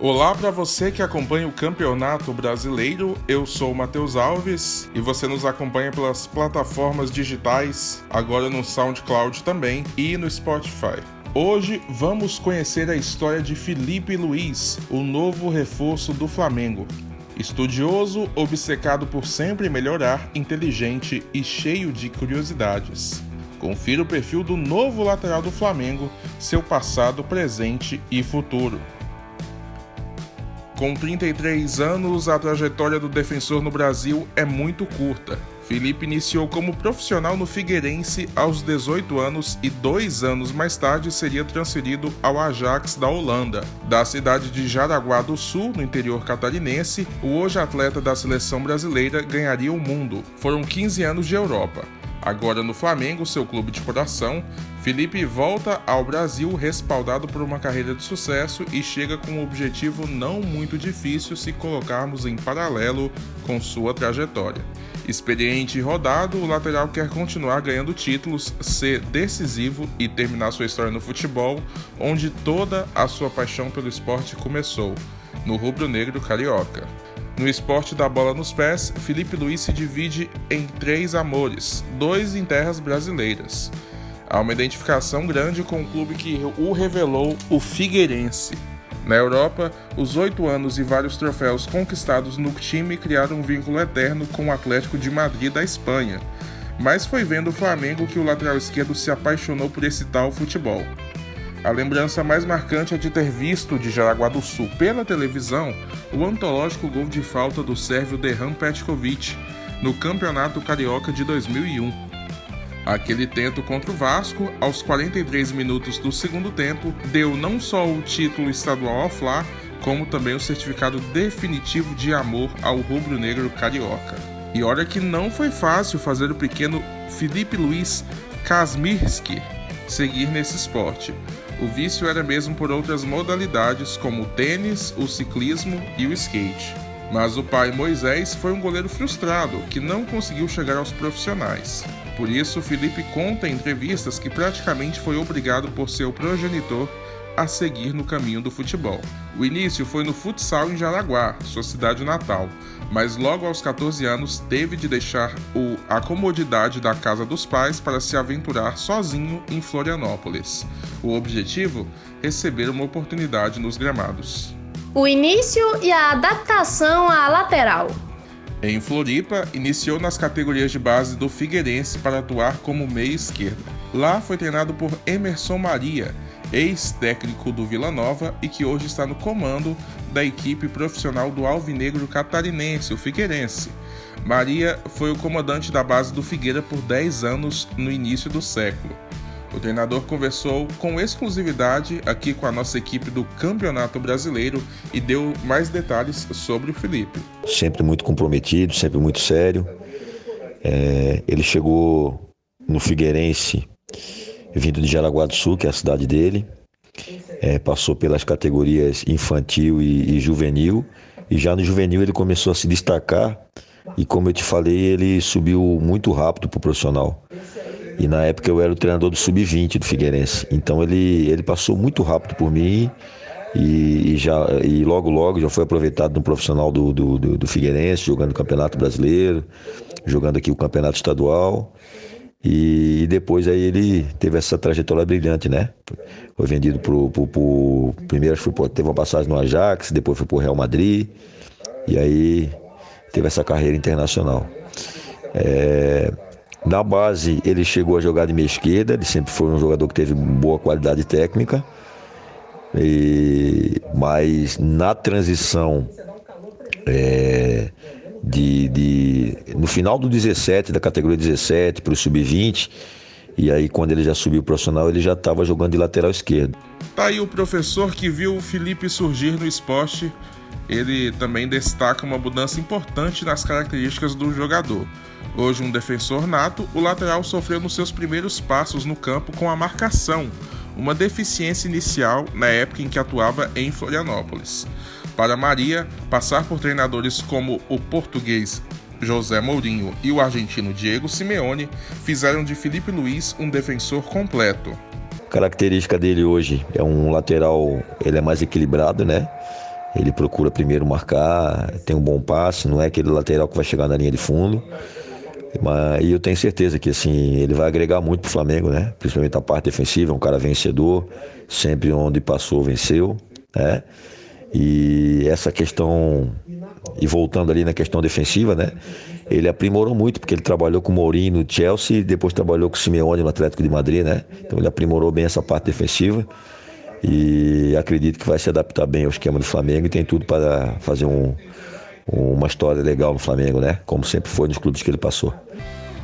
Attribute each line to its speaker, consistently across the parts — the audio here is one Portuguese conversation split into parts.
Speaker 1: Olá para você que acompanha o Campeonato Brasileiro. Eu sou o Matheus Alves e você nos acompanha pelas plataformas digitais, agora no SoundCloud também e no Spotify. Hoje vamos conhecer a história de Felipe Luiz, o novo reforço do Flamengo. Estudioso, obcecado por sempre melhorar, inteligente e cheio de curiosidades. Confira o perfil do novo lateral do Flamengo, seu passado, presente e futuro. Com 33 anos, a trajetória do defensor no Brasil é muito curta. Felipe iniciou como profissional no Figueirense aos 18 anos e dois anos mais tarde seria transferido ao Ajax da Holanda. Da cidade de Jaraguá do Sul, no interior catarinense, o hoje atleta da seleção brasileira ganharia o mundo. Foram 15 anos de Europa. Agora no Flamengo, seu clube de coração, Felipe volta ao Brasil respaldado por uma carreira de sucesso e chega com um objetivo não muito difícil se colocarmos em paralelo com sua trajetória. Experiente e rodado, o lateral quer continuar ganhando títulos, ser decisivo e terminar sua história no futebol, onde toda a sua paixão pelo esporte começou, no rubro-negro carioca. No esporte da bola nos pés, Felipe Luiz se divide em três amores, dois em terras brasileiras. Há uma identificação grande com o clube que o revelou, o Figueirense. Na Europa, os oito anos e vários troféus conquistados no time criaram um vínculo eterno com o Atlético de Madrid da Espanha. Mas foi vendo o Flamengo que o lateral esquerdo se apaixonou por esse tal futebol. A lembrança mais marcante é de ter visto de Jaraguá do Sul pela televisão o antológico gol de falta do sérvio Derram Petkovic no Campeonato Carioca de 2001. Aquele tento contra o Vasco, aos 43 minutos do segundo tempo, deu não só o título estadual ao Fla, como também o certificado definitivo de amor ao rubro-negro carioca. E olha que não foi fácil fazer o pequeno Felipe Luiz Kasmirski seguir nesse esporte. O vício era mesmo por outras modalidades, como o tênis, o ciclismo e o skate. Mas o pai Moisés foi um goleiro frustrado que não conseguiu chegar aos profissionais. Por isso, Felipe conta em entrevistas que praticamente foi obrigado por seu progenitor a seguir no caminho do futebol. O início foi no futsal em Jaraguá, sua cidade natal, mas logo aos 14 anos teve de deixar o, a comodidade da casa dos pais para se aventurar sozinho em Florianópolis. O objetivo? Receber uma oportunidade nos gramados.
Speaker 2: O início e a adaptação à lateral.
Speaker 1: Em Floripa, iniciou nas categorias de base do Figueirense para atuar como meia esquerda. Lá foi treinado por Emerson Maria, ex-técnico do Vila Nova e que hoje está no comando da equipe profissional do Alvinegro Catarinense, o Figueirense. Maria foi o comandante da base do Figueira por 10 anos no início do século. O treinador conversou com exclusividade aqui com a nossa equipe do Campeonato Brasileiro e deu mais detalhes sobre o Felipe.
Speaker 3: Sempre muito comprometido, sempre muito sério. É, ele chegou no Figueirense vindo de Jaraguá do Sul, que é a cidade dele. É, passou pelas categorias infantil e, e juvenil. E já no juvenil ele começou a se destacar. E como eu te falei, ele subiu muito rápido para o profissional. E na época eu era o treinador do sub-20 do Figueirense. Então ele, ele passou muito rápido por mim e, e, já, e logo logo já foi aproveitado no profissional do, do, do, do Figueirense, jogando o Campeonato Brasileiro, jogando aqui o Campeonato Estadual. E, depois aí ele teve essa trajetória brilhante, né? Foi vendido pro, pro, pro primeiro foi, teve uma passagem no Ajax, depois foi pro Real Madrid e aí teve essa carreira internacional. É, na base, ele chegou a jogar de meia esquerda, ele sempre foi um jogador que teve boa qualidade técnica. E, mas na transição é, de, de, no final do 17, da categoria 17 para o sub-20, e aí quando ele já subiu profissional, ele já estava jogando de lateral esquerdo.
Speaker 1: Tá aí o professor que viu o Felipe surgir no esporte. Ele também destaca uma mudança importante nas características do jogador. Hoje um defensor nato, o lateral sofreu nos seus primeiros passos no campo com a marcação, uma deficiência inicial na época em que atuava em Florianópolis. Para Maria, passar por treinadores como o português José Mourinho e o argentino Diego Simeone fizeram de Felipe Luiz um defensor completo.
Speaker 3: A característica dele hoje é um lateral, ele é mais equilibrado, né? Ele procura primeiro marcar, tem um bom passe, não é aquele lateral que vai chegar na linha de fundo. Mas, e eu tenho certeza que assim, ele vai agregar muito para o Flamengo, né? Principalmente a parte defensiva, é um cara vencedor, sempre onde passou venceu, né? E essa questão, e voltando ali na questão defensiva, né? Ele aprimorou muito, porque ele trabalhou com o Mourinho no Chelsea depois trabalhou com o Simeone no Atlético de Madrid, né? Então ele aprimorou bem essa parte defensiva e acredito que vai se adaptar bem ao esquema do Flamengo e tem tudo para fazer um, uma história legal no Flamengo, né? Como sempre foi nos clubes que ele passou.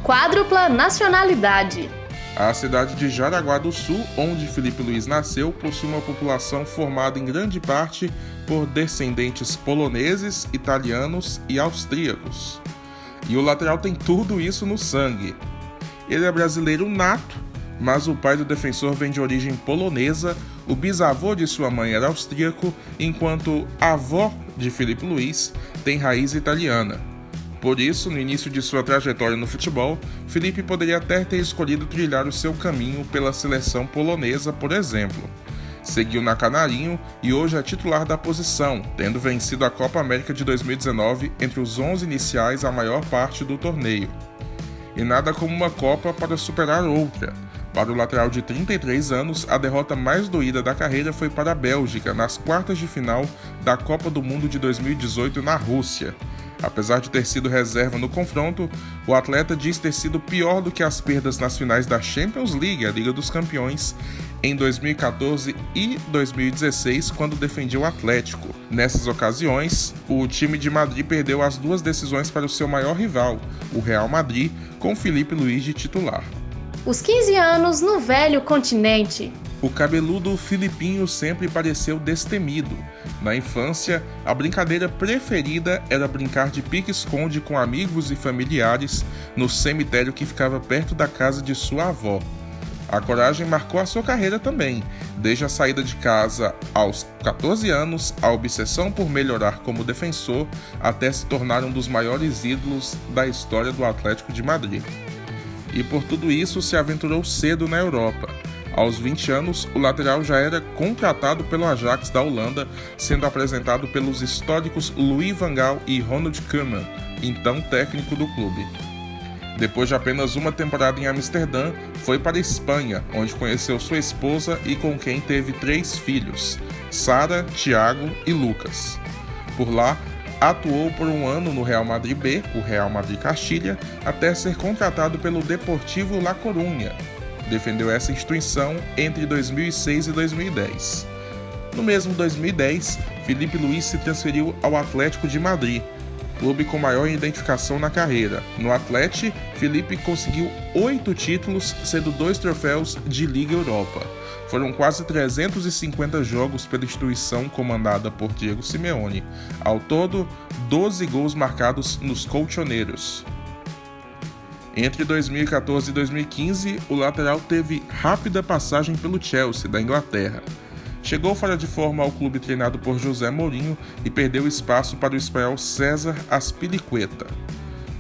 Speaker 2: Quádrupla nacionalidade.
Speaker 1: A cidade de Jaraguá do Sul, onde Felipe Luiz nasceu, possui uma população formada em grande parte por descendentes poloneses, italianos e austríacos. E o lateral tem tudo isso no sangue. Ele é brasileiro nato, mas o pai do defensor vem de origem polonesa, o bisavô de sua mãe era austríaco, enquanto a avó de Felipe Luiz tem raiz italiana. Por isso, no início de sua trajetória no futebol, Felipe poderia até ter escolhido trilhar o seu caminho pela seleção polonesa, por exemplo. Seguiu na Canarinho e hoje é titular da posição, tendo vencido a Copa América de 2019 entre os 11 iniciais a maior parte do torneio. E nada como uma Copa para superar outra. Para o lateral de 33 anos, a derrota mais doída da carreira foi para a Bélgica nas quartas de final da Copa do Mundo de 2018 na Rússia. Apesar de ter sido reserva no confronto, o atleta diz ter sido pior do que as perdas nas finais da Champions League, a Liga dos Campeões, em 2014 e 2016, quando defendia o Atlético. Nessas ocasiões, o time de Madrid perdeu as duas decisões para o seu maior rival, o Real Madrid, com Felipe Luiz de titular.
Speaker 2: Os 15 anos no velho continente.
Speaker 1: O cabeludo Filipinho sempre pareceu destemido. Na infância, a brincadeira preferida era brincar de pique-esconde com amigos e familiares no cemitério que ficava perto da casa de sua avó. A coragem marcou a sua carreira também, desde a saída de casa aos 14 anos, a obsessão por melhorar como defensor, até se tornar um dos maiores ídolos da história do Atlético de Madrid. E por tudo isso se aventurou cedo na Europa aos 20 anos, o lateral já era contratado pelo Ajax da Holanda, sendo apresentado pelos históricos Louis van Gaal e Ronald Koeman, então técnico do clube. Depois de apenas uma temporada em Amsterdã, foi para a Espanha, onde conheceu sua esposa e com quem teve três filhos, Sara, Tiago e Lucas. Por lá, atuou por um ano no Real Madrid B, o Real Madrid Castilha, até ser contratado pelo Deportivo La Coruña, defendeu essa instituição entre 2006 e 2010. No mesmo 2010, Felipe Luiz se transferiu ao Atlético de Madrid, clube com maior identificação na carreira. No Atlético, Felipe conseguiu oito títulos, sendo dois troféus de Liga Europa. Foram quase 350 jogos pela instituição comandada por Diego Simeone. Ao todo, 12 gols marcados nos colchoneiros. Entre 2014 e 2015, o lateral teve rápida passagem pelo Chelsea, da Inglaterra. Chegou fora de forma ao clube treinado por José Mourinho e perdeu espaço para o espanhol César Aspilicueta.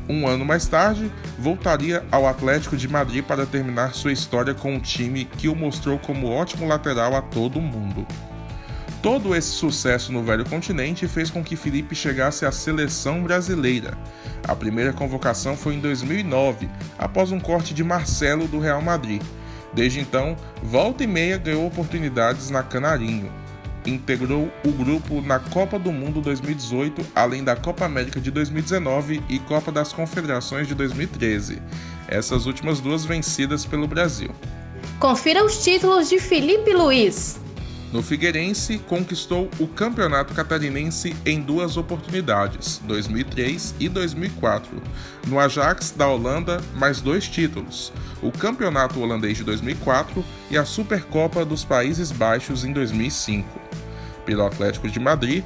Speaker 1: Um ano mais tarde, voltaria ao Atlético de Madrid para terminar sua história com um time que o mostrou como ótimo lateral a todo mundo. Todo esse sucesso no velho continente fez com que Felipe chegasse à seleção brasileira. A primeira convocação foi em 2009, após um corte de Marcelo do Real Madrid. Desde então, volta e meia ganhou oportunidades na Canarinho. Integrou o grupo na Copa do Mundo 2018, além da Copa América de 2019 e Copa das Confederações de 2013, essas últimas duas vencidas pelo Brasil.
Speaker 2: Confira os títulos de Felipe Luiz.
Speaker 1: No Figueirense, conquistou o Campeonato Catarinense em duas oportunidades, 2003 e 2004. No Ajax da Holanda, mais dois títulos, o Campeonato Holandês de 2004 e a Supercopa dos Países Baixos em 2005. Pelo Atlético de Madrid,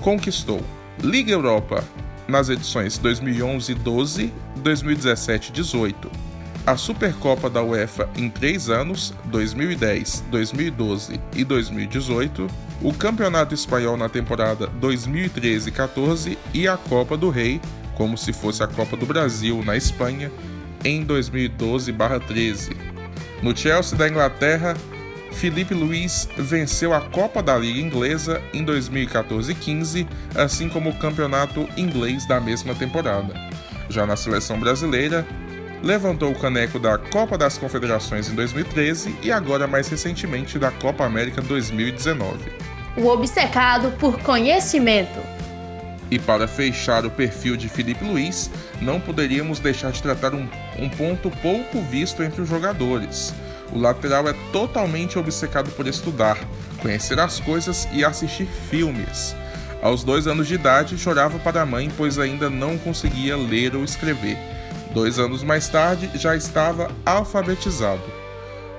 Speaker 1: conquistou Liga Europa nas edições 2011-12 e 2017-18 a Supercopa da UEFA em três anos, 2010, 2012 e 2018, o Campeonato Espanhol na temporada 2013-14 e a Copa do Rei, como se fosse a Copa do Brasil na Espanha, em 2012-13. No Chelsea da Inglaterra, Felipe Luiz venceu a Copa da Liga Inglesa em 2014 e 15, assim como o campeonato inglês da mesma temporada. Já na seleção brasileira, levantou o caneco da Copa das Confederações em 2013 e agora mais recentemente da Copa América 2019.
Speaker 2: O obcecado por conhecimento.
Speaker 1: E para fechar o perfil de Felipe Luiz, não poderíamos deixar de tratar um, um ponto pouco visto entre os jogadores. O lateral é totalmente obcecado por estudar, conhecer as coisas e assistir filmes. Aos dois anos de idade, chorava para a mãe, pois ainda não conseguia ler ou escrever. Dois anos mais tarde, já estava alfabetizado.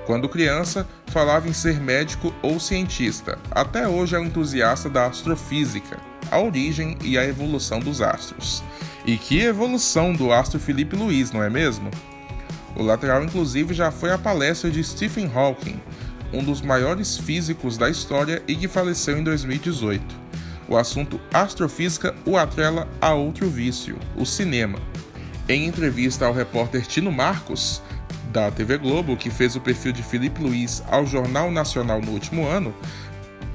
Speaker 1: Quando criança, falava em ser médico ou cientista. Até hoje é um entusiasta da astrofísica, a origem e a evolução dos astros. E que evolução do astro Felipe Luiz, não é mesmo? O lateral, inclusive, já foi à palestra de Stephen Hawking, um dos maiores físicos da história e que faleceu em 2018. O assunto astrofísica o atrela a outro vício, o cinema. Em entrevista ao repórter Tino Marcos, da TV Globo, que fez o perfil de Felipe Luiz ao Jornal Nacional no último ano,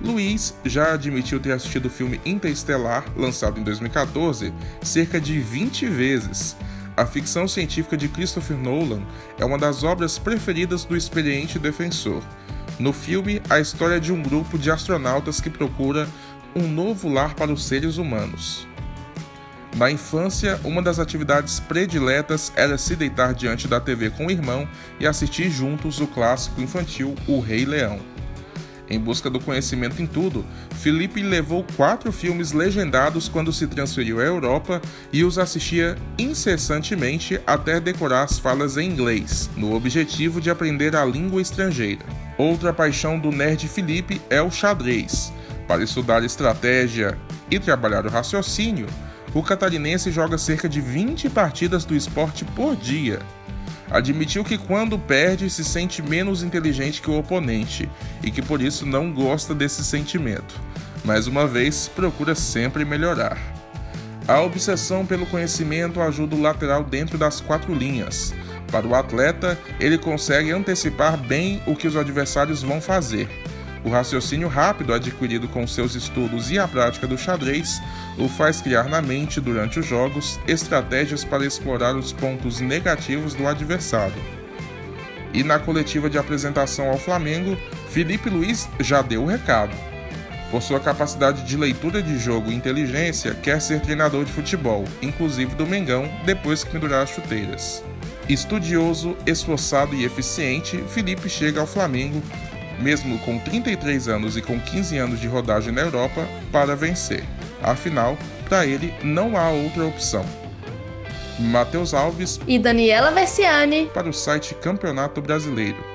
Speaker 1: Luiz já admitiu ter assistido o filme Interestelar, lançado em 2014, cerca de 20 vezes a ficção científica de Christopher Nolan é uma das obras preferidas do experiente defensor. No filme, a história de um grupo de astronautas que procura um novo lar para os seres humanos. Na infância, uma das atividades prediletas era se deitar diante da TV com o irmão e assistir juntos o clássico infantil O Rei Leão. Em busca do conhecimento em tudo, Felipe levou quatro filmes legendados quando se transferiu à Europa e os assistia incessantemente até decorar as falas em inglês, no objetivo de aprender a língua estrangeira. Outra paixão do nerd Felipe é o xadrez. Para estudar estratégia e trabalhar o raciocínio, o catarinense joga cerca de 20 partidas do esporte por dia. Admitiu que quando perde se sente menos inteligente que o oponente e que por isso não gosta desse sentimento. Mais uma vez, procura sempre melhorar. A obsessão pelo conhecimento ajuda o lateral dentro das quatro linhas. Para o atleta, ele consegue antecipar bem o que os adversários vão fazer o raciocínio rápido adquirido com seus estudos e a prática do xadrez o faz criar na mente, durante os jogos, estratégias para explorar os pontos negativos do adversário. E na coletiva de apresentação ao Flamengo, Felipe Luiz já deu o recado. Por sua capacidade de leitura de jogo e inteligência, quer ser treinador de futebol, inclusive do Mengão, depois que pendurar as chuteiras. Estudioso, esforçado e eficiente, Felipe chega ao Flamengo mesmo com 33 anos e com 15 anos de rodagem na Europa, para vencer. Afinal, para ele não há outra opção. Matheus Alves
Speaker 2: e Daniela Versiani
Speaker 1: para o site Campeonato Brasileiro.